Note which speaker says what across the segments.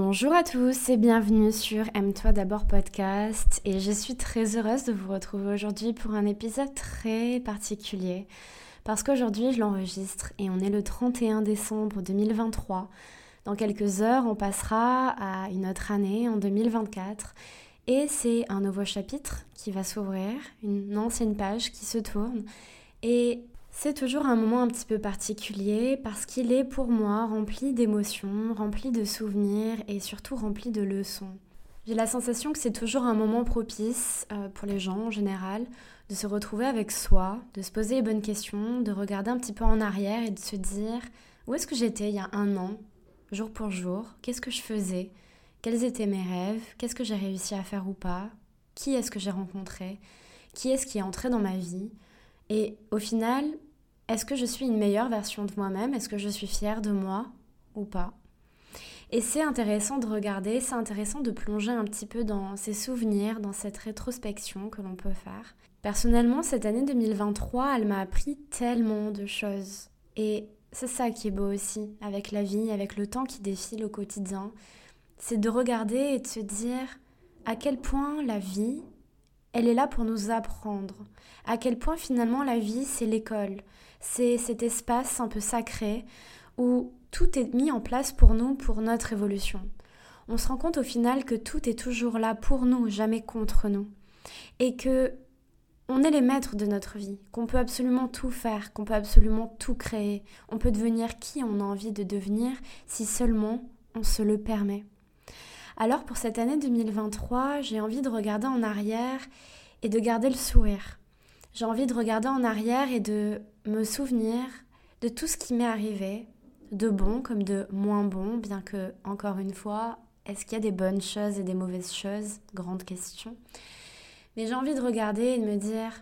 Speaker 1: Bonjour à tous et bienvenue sur Aime-toi d'abord podcast. Et je suis très heureuse de vous retrouver aujourd'hui pour un épisode très particulier. Parce qu'aujourd'hui je l'enregistre et on est le 31 décembre 2023. Dans quelques heures on passera à une autre année en 2024 et c'est un nouveau chapitre qui va s'ouvrir, une ancienne page qui se tourne. Et c'est toujours un moment un petit peu particulier parce qu'il est pour moi rempli d'émotions, rempli de souvenirs et surtout rempli de leçons. J'ai la sensation que c'est toujours un moment propice euh, pour les gens en général de se retrouver avec soi, de se poser les bonnes questions, de regarder un petit peu en arrière et de se dire où est-ce que j'étais il y a un an, jour pour jour, qu'est-ce que je faisais, quels étaient mes rêves, qu'est-ce que j'ai réussi à faire ou pas, qui est-ce que j'ai rencontré, qui est-ce qui est entré dans ma vie? Et au final, est-ce que je suis une meilleure version de moi-même? Est-ce que je suis fière de moi ou pas? Et c'est intéressant de regarder, c'est intéressant de plonger un petit peu dans ces souvenirs, dans cette rétrospection que l'on peut faire. Personnellement, cette année 2023, elle m'a appris tellement de choses. Et c'est ça qui est beau aussi, avec la vie, avec le temps qui défile au quotidien. C'est de regarder et de se dire à quel point la vie, elle est là pour nous apprendre. À quel point finalement la vie, c'est l'école c'est cet espace un peu sacré où tout est mis en place pour nous, pour notre évolution. On se rend compte au final que tout est toujours là pour nous, jamais contre nous. Et que on est les maîtres de notre vie, qu'on peut absolument tout faire, qu'on peut absolument tout créer. On peut devenir qui on a envie de devenir si seulement on se le permet. Alors pour cette année 2023, j'ai envie de regarder en arrière et de garder le sourire. J'ai envie de regarder en arrière et de me souvenir de tout ce qui m'est arrivé, de bon comme de moins bon, bien que, encore une fois, est-ce qu'il y a des bonnes choses et des mauvaises choses? Grande question. Mais j'ai envie de regarder et de me dire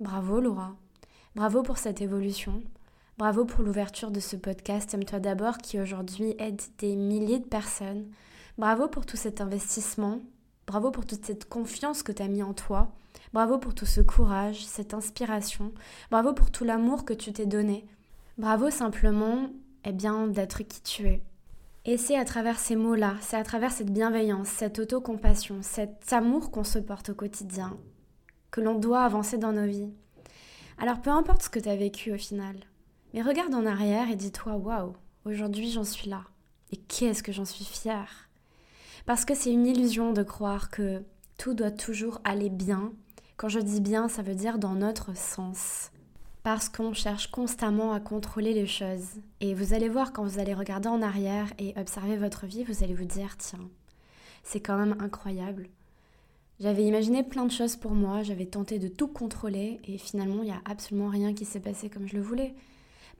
Speaker 1: bravo Laura, bravo pour cette évolution, bravo pour l'ouverture de ce podcast Aime-toi d'abord qui aujourd'hui aide des milliers de personnes, bravo pour tout cet investissement, bravo pour toute cette confiance que tu as mis en toi, Bravo pour tout ce courage, cette inspiration. Bravo pour tout l'amour que tu t'es donné. Bravo simplement, eh bien, d'être qui tu es. Et c'est à travers ces mots-là, c'est à travers cette bienveillance, cette autocompassion, cet amour qu'on se porte au quotidien, que l'on doit avancer dans nos vies. Alors peu importe ce que tu as vécu au final, mais regarde en arrière et dis-toi waouh, aujourd'hui j'en suis là. Et qu'est-ce que j'en suis fière Parce que c'est une illusion de croire que tout doit toujours aller bien quand je dis bien, ça veut dire dans notre sens. Parce qu'on cherche constamment à contrôler les choses. Et vous allez voir quand vous allez regarder en arrière et observer votre vie, vous allez vous dire, tiens, c'est quand même incroyable. J'avais imaginé plein de choses pour moi, j'avais tenté de tout contrôler et finalement il n'y a absolument rien qui s'est passé comme je le voulais.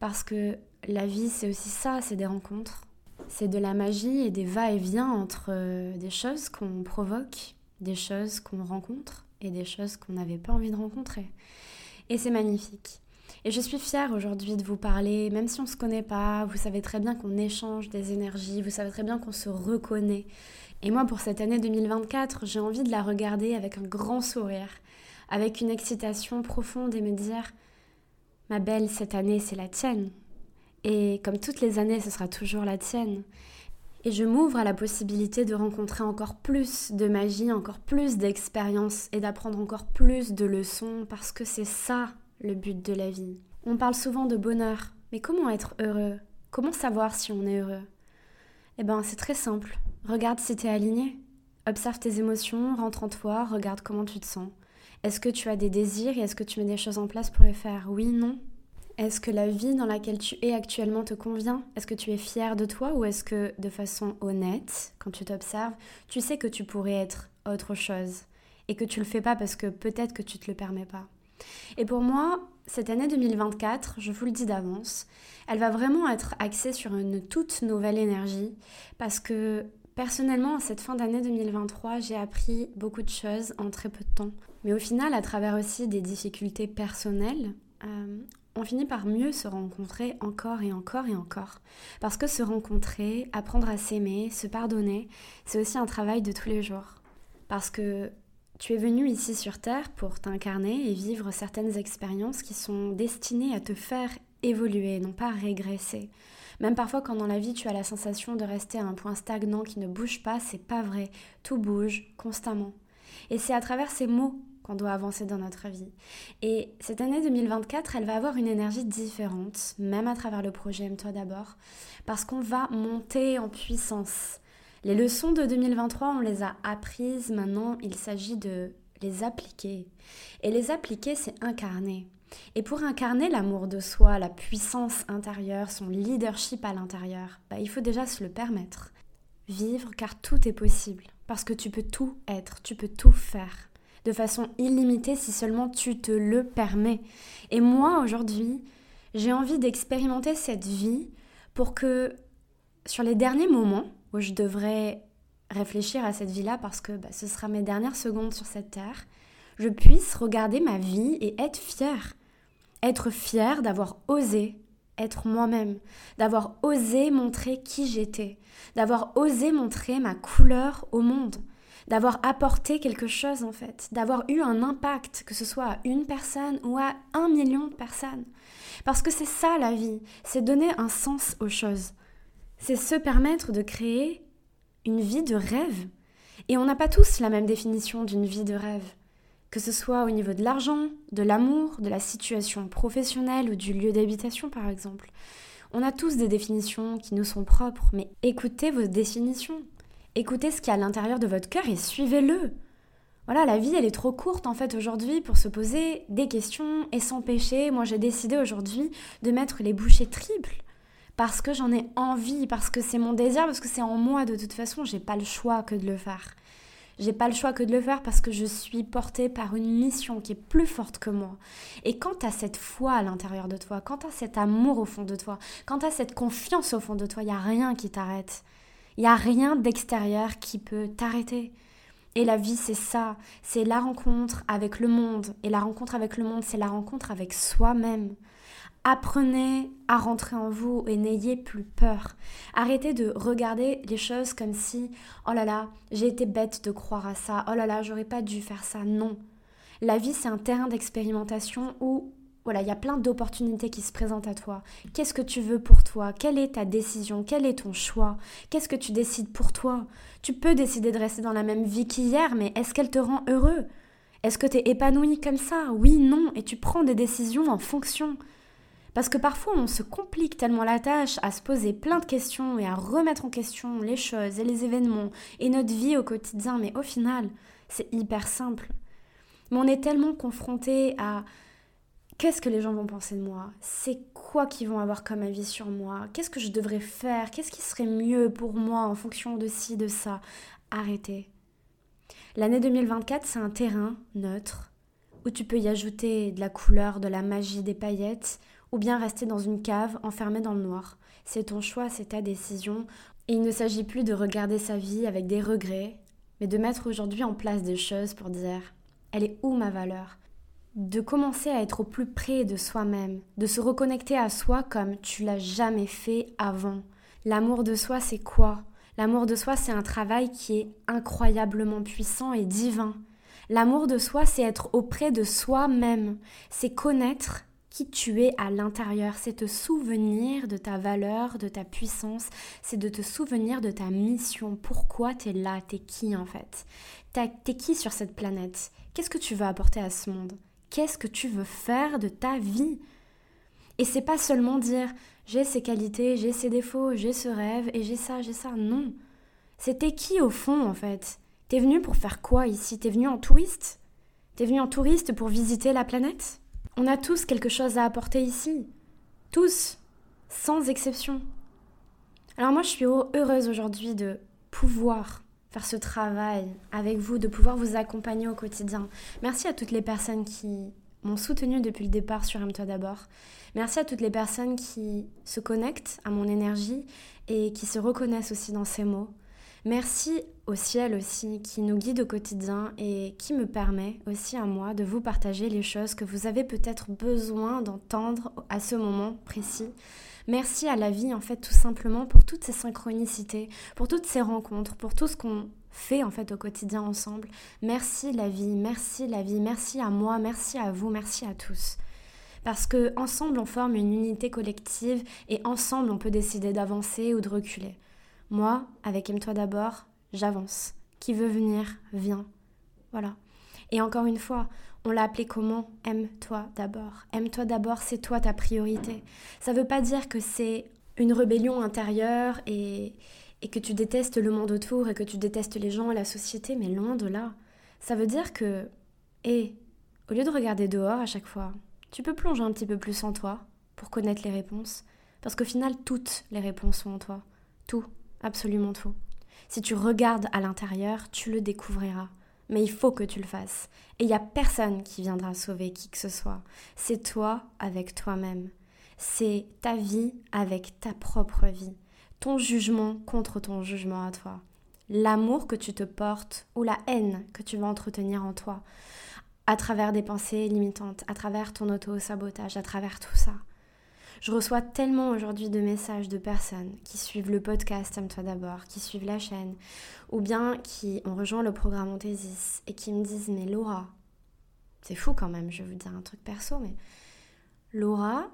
Speaker 1: Parce que la vie c'est aussi ça, c'est des rencontres. C'est de la magie et des va-et-vient entre euh, des choses qu'on provoque, des choses qu'on rencontre et des choses qu'on n'avait pas envie de rencontrer. Et c'est magnifique. Et je suis fière aujourd'hui de vous parler, même si on ne se connaît pas, vous savez très bien qu'on échange des énergies, vous savez très bien qu'on se reconnaît. Et moi, pour cette année 2024, j'ai envie de la regarder avec un grand sourire, avec une excitation profonde et me dire, ma belle, cette année, c'est la tienne. Et comme toutes les années, ce sera toujours la tienne. Et je m'ouvre à la possibilité de rencontrer encore plus de magie, encore plus d'expériences et d'apprendre encore plus de leçons parce que c'est ça le but de la vie. On parle souvent de bonheur, mais comment être heureux? Comment savoir si on est heureux? Eh ben, c'est très simple. Regarde si tu es aligné. Observe tes émotions, rentre en toi, regarde comment tu te sens. Est-ce que tu as des désirs et est-ce que tu mets des choses en place pour les faire? Oui, non est-ce que la vie dans laquelle tu es actuellement te convient? Est-ce que tu es fier de toi ou est-ce que de façon honnête, quand tu t'observes, tu sais que tu pourrais être autre chose et que tu le fais pas parce que peut-être que tu te le permets pas? Et pour moi, cette année 2024, je vous le dis d'avance, elle va vraiment être axée sur une toute nouvelle énergie parce que personnellement, à cette fin d'année 2023, j'ai appris beaucoup de choses en très peu de temps. Mais au final, à travers aussi des difficultés personnelles, euh, on finit par mieux se rencontrer encore et encore et encore. Parce que se rencontrer, apprendre à s'aimer, se pardonner, c'est aussi un travail de tous les jours. Parce que tu es venu ici sur Terre pour t'incarner et vivre certaines expériences qui sont destinées à te faire évoluer, non pas régresser. Même parfois quand dans la vie tu as la sensation de rester à un point stagnant qui ne bouge pas, c'est pas vrai. Tout bouge constamment. Et c'est à travers ces mots qu'on doit avancer dans notre vie. Et cette année 2024, elle va avoir une énergie différente, même à travers le projet Aime-toi d'abord, parce qu'on va monter en puissance. Les leçons de 2023, on les a apprises, maintenant il s'agit de les appliquer. Et les appliquer, c'est incarner. Et pour incarner l'amour de soi, la puissance intérieure, son leadership à l'intérieur, bah, il faut déjà se le permettre. Vivre car tout est possible, parce que tu peux tout être, tu peux tout faire, de façon illimitée si seulement tu te le permets. Et moi, aujourd'hui, j'ai envie d'expérimenter cette vie pour que sur les derniers moments où je devrais réfléchir à cette vie-là, parce que bah, ce sera mes dernières secondes sur cette terre, je puisse regarder ma vie et être fière. Être fière d'avoir osé être moi-même, d'avoir osé montrer qui j'étais, d'avoir osé montrer ma couleur au monde, d'avoir apporté quelque chose en fait, d'avoir eu un impact, que ce soit à une personne ou à un million de personnes. Parce que c'est ça la vie, c'est donner un sens aux choses. C'est se permettre de créer une vie de rêve. Et on n'a pas tous la même définition d'une vie de rêve que ce soit au niveau de l'argent, de l'amour, de la situation professionnelle ou du lieu d'habitation par exemple. On a tous des définitions qui nous sont propres, mais écoutez vos définitions. Écoutez ce qu'il y a à l'intérieur de votre cœur et suivez-le. Voilà, la vie, elle est trop courte en fait aujourd'hui pour se poser des questions et s'empêcher. Moi, j'ai décidé aujourd'hui de mettre les bouchées triples parce que j'en ai envie, parce que c'est mon désir, parce que c'est en moi de toute façon, j'ai pas le choix que de le faire. J'ai pas le choix que de le faire parce que je suis portée par une mission qui est plus forte que moi. Et quand as cette foi à l'intérieur de toi, quand as cet amour au fond de toi, quand as cette confiance au fond de toi, il n'y a rien qui t'arrête. Il n'y a rien d'extérieur qui peut t'arrêter. Et la vie, c'est ça. C'est la rencontre avec le monde. Et la rencontre avec le monde, c'est la rencontre avec soi-même. Apprenez à rentrer en vous et n'ayez plus peur. Arrêtez de regarder les choses comme si oh là là, j'ai été bête de croire à ça. Oh là là, j'aurais pas dû faire ça. Non. La vie, c'est un terrain d'expérimentation où voilà, il y a plein d'opportunités qui se présentent à toi. Qu'est-ce que tu veux pour toi? Quelle est ta décision? Quel est ton choix? Qu'est-ce que tu décides pour toi? Tu peux décider de rester dans la même vie qu'hier, mais est-ce qu'elle te rend heureux? Est-ce que tu es épanoui comme ça? Oui, non, et tu prends des décisions en fonction. Parce que parfois on se complique tellement la tâche à se poser plein de questions et à remettre en question les choses et les événements et notre vie au quotidien, mais au final, c'est hyper simple. Mais on est tellement confronté à qu'est-ce que les gens vont penser de moi? C'est quoi qu'ils vont avoir comme avis sur moi? Qu'est-ce que je devrais faire? Qu'est-ce qui serait mieux pour moi en fonction de ci, de ça? Arrêtez. L'année 2024, c'est un terrain neutre où tu peux y ajouter de la couleur, de la magie, des paillettes, ou bien rester dans une cave enfermée dans le noir. C'est ton choix, c'est ta décision. Et il ne s'agit plus de regarder sa vie avec des regrets, mais de mettre aujourd'hui en place des choses pour dire elle est où ma valeur? De commencer à être au plus près de soi-même, de se reconnecter à soi comme tu l'as jamais fait avant. L'amour de soi, c'est quoi? L'amour de soi, c'est un travail qui est incroyablement puissant et divin. L'amour de soi, c'est être auprès de soi-même, c'est connaître qui tu es à l'intérieur, c'est te souvenir de ta valeur, de ta puissance, c'est de te souvenir de ta mission, pourquoi tu es là, t'es qui en fait? T'es qui sur cette planète? Qu'est-ce que tu veux apporter à ce monde? Qu'est-ce que tu veux faire de ta vie. Et c'est pas seulement dire j'ai ces qualités, j'ai ces défauts, j'ai ce rêve et j'ai ça, j'ai ça, non. C'était qui au fond en fait? T'es venu pour faire quoi ici? T'es venu en touriste? T'es venu en touriste pour visiter la planète? On a tous quelque chose à apporter ici. Tous, sans exception. Alors moi, je suis heureuse aujourd'hui de pouvoir ce travail avec vous, de pouvoir vous accompagner au quotidien. Merci à toutes les personnes qui m'ont soutenue depuis le départ sur Aime-toi d'abord. Merci à toutes les personnes qui se connectent à mon énergie et qui se reconnaissent aussi dans ces mots. Merci au ciel aussi qui nous guide au quotidien et qui me permet aussi à moi de vous partager les choses que vous avez peut-être besoin d'entendre à ce moment précis. Merci à la vie en fait tout simplement pour toutes ces synchronicités, pour toutes ces rencontres, pour tout ce qu'on fait en fait au quotidien ensemble. Merci la vie, merci la vie, merci à moi, merci à vous, merci à tous. Parce que ensemble on forme une unité collective et ensemble on peut décider d'avancer ou de reculer. Moi, avec Aime-toi d'abord, j'avance. Qui veut venir, vient. Voilà. Et encore une fois, on l'a appelé comment? Aime-toi d'abord. Aime-toi d'abord, c'est toi ta priorité. Ça ne veut pas dire que c'est une rébellion intérieure et, et que tu détestes le monde autour et que tu détestes les gens et la société, mais loin de là. Ça veut dire que, et au lieu de regarder dehors à chaque fois, tu peux plonger un petit peu plus en toi pour connaître les réponses. Parce qu'au final, toutes les réponses sont en toi. Tout, absolument tout. Si tu regardes à l'intérieur, tu le découvriras. Mais il faut que tu le fasses. Et il n'y a personne qui viendra sauver qui que ce soit. C'est toi avec toi-même. C'est ta vie avec ta propre vie. Ton jugement contre ton jugement à toi. L'amour que tu te portes ou la haine que tu vas entretenir en toi. À travers des pensées limitantes, à travers ton auto-sabotage, à travers tout ça. Je reçois tellement aujourd'hui de messages de personnes qui suivent le podcast Aime-toi d'abord, qui suivent la chaîne, ou bien qui ont rejoint le programme Ontésis et qui me disent Mais Laura, c'est fou quand même, je vais vous dire un truc perso, mais Laura,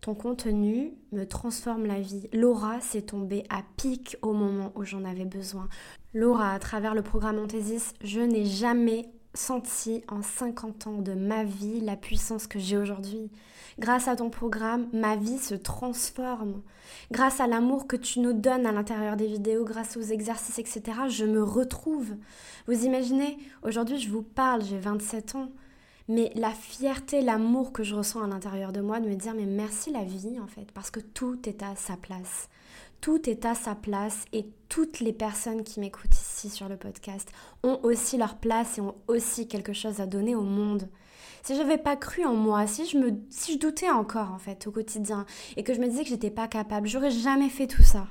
Speaker 1: ton contenu me transforme la vie. Laura s'est tombée à pic au moment où j'en avais besoin. Laura, à travers le programme Ontésis, je n'ai jamais senti en 50 ans de ma vie la puissance que j'ai aujourd'hui. Grâce à ton programme, ma vie se transforme. Grâce à l'amour que tu nous donnes à l'intérieur des vidéos, grâce aux exercices, etc., je me retrouve. Vous imaginez, aujourd'hui je vous parle, j'ai 27 ans, mais la fierté, l'amour que je ressens à l'intérieur de moi de me dire mais merci la vie en fait, parce que tout est à sa place. Tout est à sa place et toutes les personnes qui m'écoutent ici sur le podcast ont aussi leur place et ont aussi quelque chose à donner au monde si j'avais pas cru en moi, si je me, si je doutais encore en fait au quotidien et que je me disais que j'étais pas capable, j'aurais jamais fait tout ça.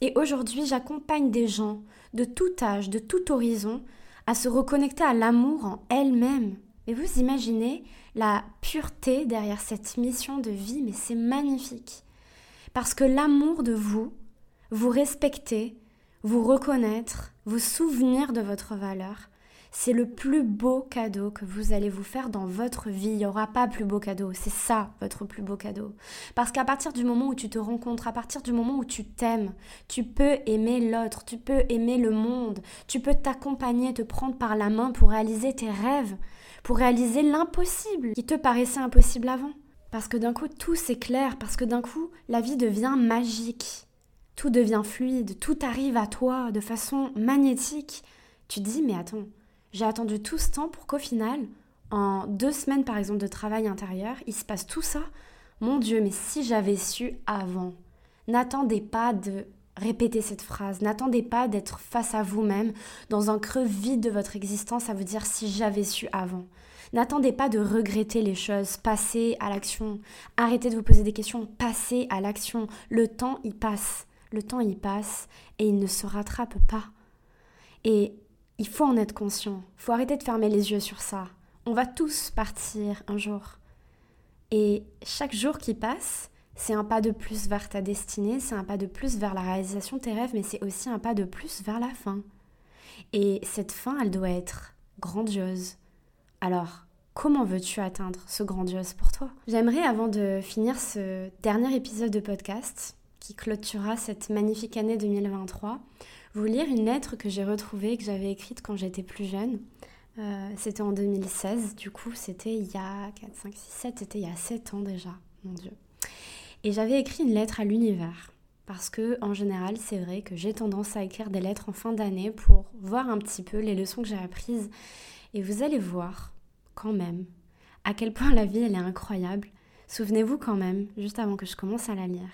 Speaker 1: Et aujourd'hui, j'accompagne des gens de tout âge, de tout horizon, à se reconnecter à l'amour en elles-mêmes. Et vous imaginez la pureté derrière cette mission de vie, mais c'est magnifique. Parce que l'amour de vous, vous respecter, vous reconnaître, vous souvenir de votre valeur, c'est le plus beau cadeau que vous allez vous faire dans votre vie. Il n'y aura pas plus beau cadeau. C'est ça, votre plus beau cadeau. Parce qu'à partir du moment où tu te rencontres, à partir du moment où tu t'aimes, tu peux aimer l'autre, tu peux aimer le monde, tu peux t'accompagner, te prendre par la main pour réaliser tes rêves, pour réaliser l'impossible qui te paraissait impossible avant. Parce que d'un coup, tout s'éclaire, parce que d'un coup, la vie devient magique. Tout devient fluide, tout arrive à toi de façon magnétique. Tu te dis, mais attends, j'ai attendu tout ce temps pour qu'au final, en deux semaines par exemple de travail intérieur, il se passe tout ça. Mon Dieu, mais si j'avais su avant, n'attendez pas de répéter cette phrase, n'attendez pas d'être face à vous-même dans un creux vide de votre existence à vous dire si j'avais su avant. N'attendez pas de regretter les choses, passez à l'action. Arrêtez de vous poser des questions, passez à l'action. Le temps y passe, le temps y passe et il ne se rattrape pas. Et il faut en être conscient. Il faut arrêter de fermer les yeux sur ça. On va tous partir un jour. Et chaque jour qui passe, c'est un pas de plus vers ta destinée, c'est un pas de plus vers la réalisation de tes rêves, mais c'est aussi un pas de plus vers la fin. Et cette fin, elle doit être grandiose. Alors, comment veux-tu atteindre ce grandiose pour toi? J'aimerais, avant de finir ce dernier épisode de podcast, qui clôturera cette magnifique année 2023, vous lire une lettre que j'ai retrouvée, que j'avais écrite quand j'étais plus jeune. Euh, c'était en 2016, du coup, c'était il y a 4, 5, 6, 7, c'était il y a 7 ans déjà, mon Dieu. Et j'avais écrit une lettre à l'univers. Parce que, en général, c'est vrai que j'ai tendance à écrire des lettres en fin d'année pour voir un petit peu les leçons que j'ai apprises. Et vous allez voir, quand même, à quel point la vie, elle est incroyable. Souvenez-vous quand même, juste avant que je commence à la lire,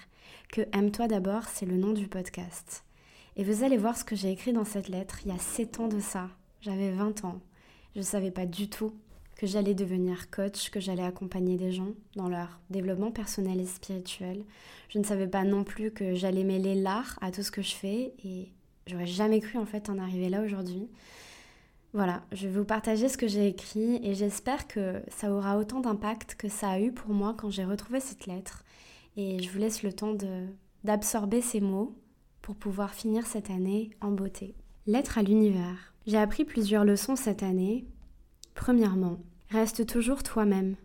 Speaker 1: que Aime-toi d'abord, c'est le nom du podcast. Et vous allez voir ce que j'ai écrit dans cette lettre il y a 7 ans de ça. J'avais 20 ans. Je ne savais pas du tout que j'allais devenir coach, que j'allais accompagner des gens dans leur développement personnel et spirituel. Je ne savais pas non plus que j'allais mêler l'art à tout ce que je fais et j'aurais jamais cru en fait en arriver là aujourd'hui. Voilà, je vais vous partager ce que j'ai écrit et j'espère que ça aura autant d'impact que ça a eu pour moi quand j'ai retrouvé cette lettre. Et je vous laisse le temps d'absorber ces mots pour pouvoir finir cette année en beauté. Lettre à l'univers. J'ai appris plusieurs leçons cette année. Premièrement, reste toujours toi-même.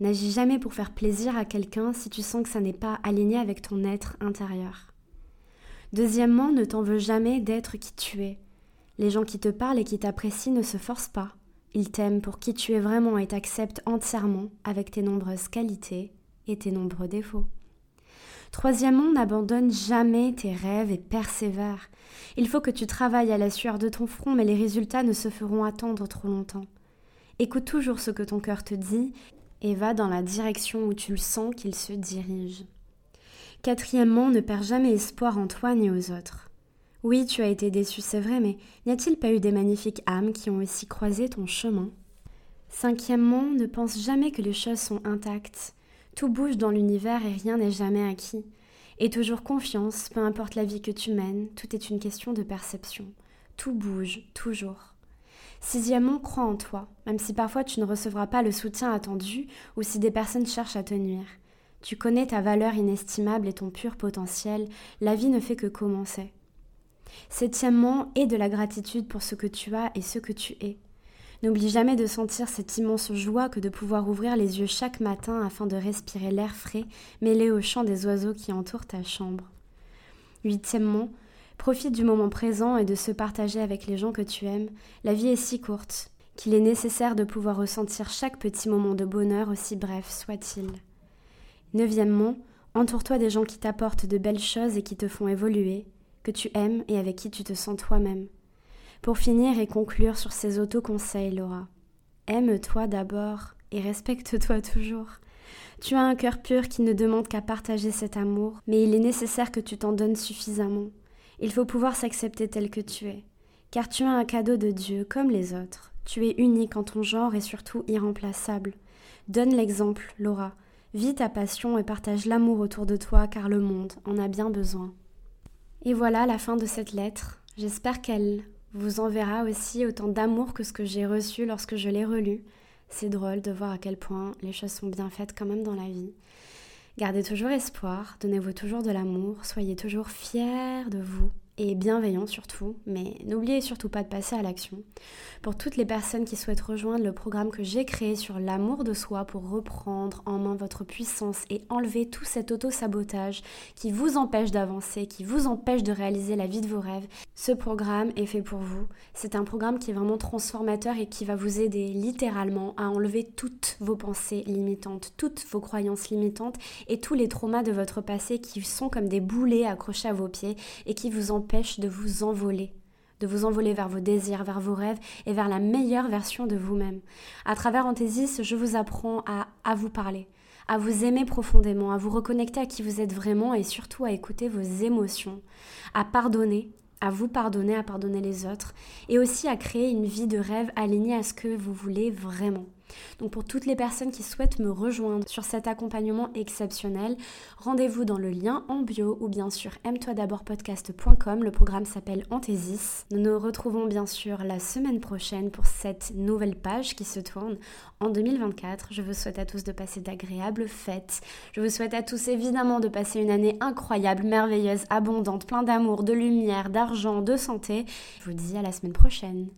Speaker 1: N'agis jamais pour faire plaisir à quelqu'un si tu sens que ça n'est pas aligné avec ton être intérieur. Deuxièmement, ne t'en veux jamais d'être qui tu es. Les gens qui te parlent et qui t'apprécient ne se forcent pas. Ils t'aiment pour qui tu es vraiment et t'acceptent entièrement avec tes nombreuses qualités et tes nombreux défauts. Troisièmement, n'abandonne jamais tes rêves et persévère. Il faut que tu travailles à la sueur de ton front, mais les résultats ne se feront attendre trop longtemps. Écoute toujours ce que ton cœur te dit et va dans la direction où tu le sens qu'il se dirige. Quatrièmement, ne perds jamais espoir en toi ni aux autres. Oui, tu as été déçu, c'est vrai, mais n'y a-t-il pas eu des magnifiques âmes qui ont aussi croisé ton chemin? Cinquièmement, ne pense jamais que les choses sont intactes. Tout bouge dans l'univers et rien n'est jamais acquis. Et toujours confiance, peu importe la vie que tu mènes, tout est une question de perception. Tout bouge, toujours. Sixièmement, crois en toi, même si parfois tu ne recevras pas le soutien attendu ou si des personnes cherchent à te nuire. Tu connais ta valeur inestimable et ton pur potentiel, la vie ne fait que commencer. Septièmement, aie de la gratitude pour ce que tu as et ce que tu es. N'oublie jamais de sentir cette immense joie que de pouvoir ouvrir les yeux chaque matin afin de respirer l'air frais mêlé au chant des oiseaux qui entourent ta chambre. Huitièmement, profite du moment présent et de se partager avec les gens que tu aimes. La vie est si courte qu'il est nécessaire de pouvoir ressentir chaque petit moment de bonheur aussi bref soit-il. Neuvièmement, entoure-toi des gens qui t'apportent de belles choses et qui te font évoluer, que tu aimes et avec qui tu te sens toi-même. Pour finir et conclure sur ces auto-conseils, Laura, aime-toi d'abord et respecte-toi toujours. Tu as un cœur pur qui ne demande qu'à partager cet amour, mais il est nécessaire que tu t'en donnes suffisamment. Il faut pouvoir s'accepter tel que tu es, car tu as un cadeau de Dieu comme les autres. Tu es unique en ton genre et surtout irremplaçable. Donne l'exemple, Laura. Vis ta passion et partage l'amour autour de toi, car le monde en a bien besoin. Et voilà la fin de cette lettre. J'espère qu'elle vous enverra aussi autant d'amour que ce que j'ai reçu lorsque je l'ai relue. C'est drôle de voir à quel point les choses sont bien faites quand même dans la vie. Gardez toujours espoir, donnez-vous toujours de l'amour, soyez toujours fiers de vous et bienveillant surtout, mais n'oubliez surtout pas de passer à l'action. Pour toutes les personnes qui souhaitent rejoindre le programme que j'ai créé sur l'amour de soi pour reprendre en main votre puissance et enlever tout cet auto-sabotage qui vous empêche d'avancer, qui vous empêche de réaliser la vie de vos rêves, ce programme est fait pour vous. C'est un programme qui est vraiment transformateur et qui va vous aider littéralement à enlever toutes vos pensées limitantes, toutes vos croyances limitantes et tous les traumas de votre passé qui sont comme des boulets accrochés à vos pieds et qui vous empêchent de vous envoler, de vous envoler vers vos désirs, vers vos rêves et vers la meilleure version de vous-même. À travers Anthésis, je vous apprends à, à vous parler, à vous aimer profondément, à vous reconnecter à qui vous êtes vraiment et surtout à écouter vos émotions, à pardonner, à vous pardonner, à pardonner les autres et aussi à créer une vie de rêve alignée à ce que vous voulez vraiment. Donc pour toutes les personnes qui souhaitent me rejoindre sur cet accompagnement exceptionnel, rendez-vous dans le lien en bio ou bien sûr aime-toi d'abord podcast.com. Le programme s'appelle Anthésis. Nous nous retrouvons bien sûr la semaine prochaine pour cette nouvelle page qui se tourne en 2024. Je vous souhaite à tous de passer d'agréables fêtes. Je vous souhaite à tous évidemment de passer une année incroyable, merveilleuse, abondante, plein d'amour, de lumière, d'argent, de santé. Je vous dis à la semaine prochaine.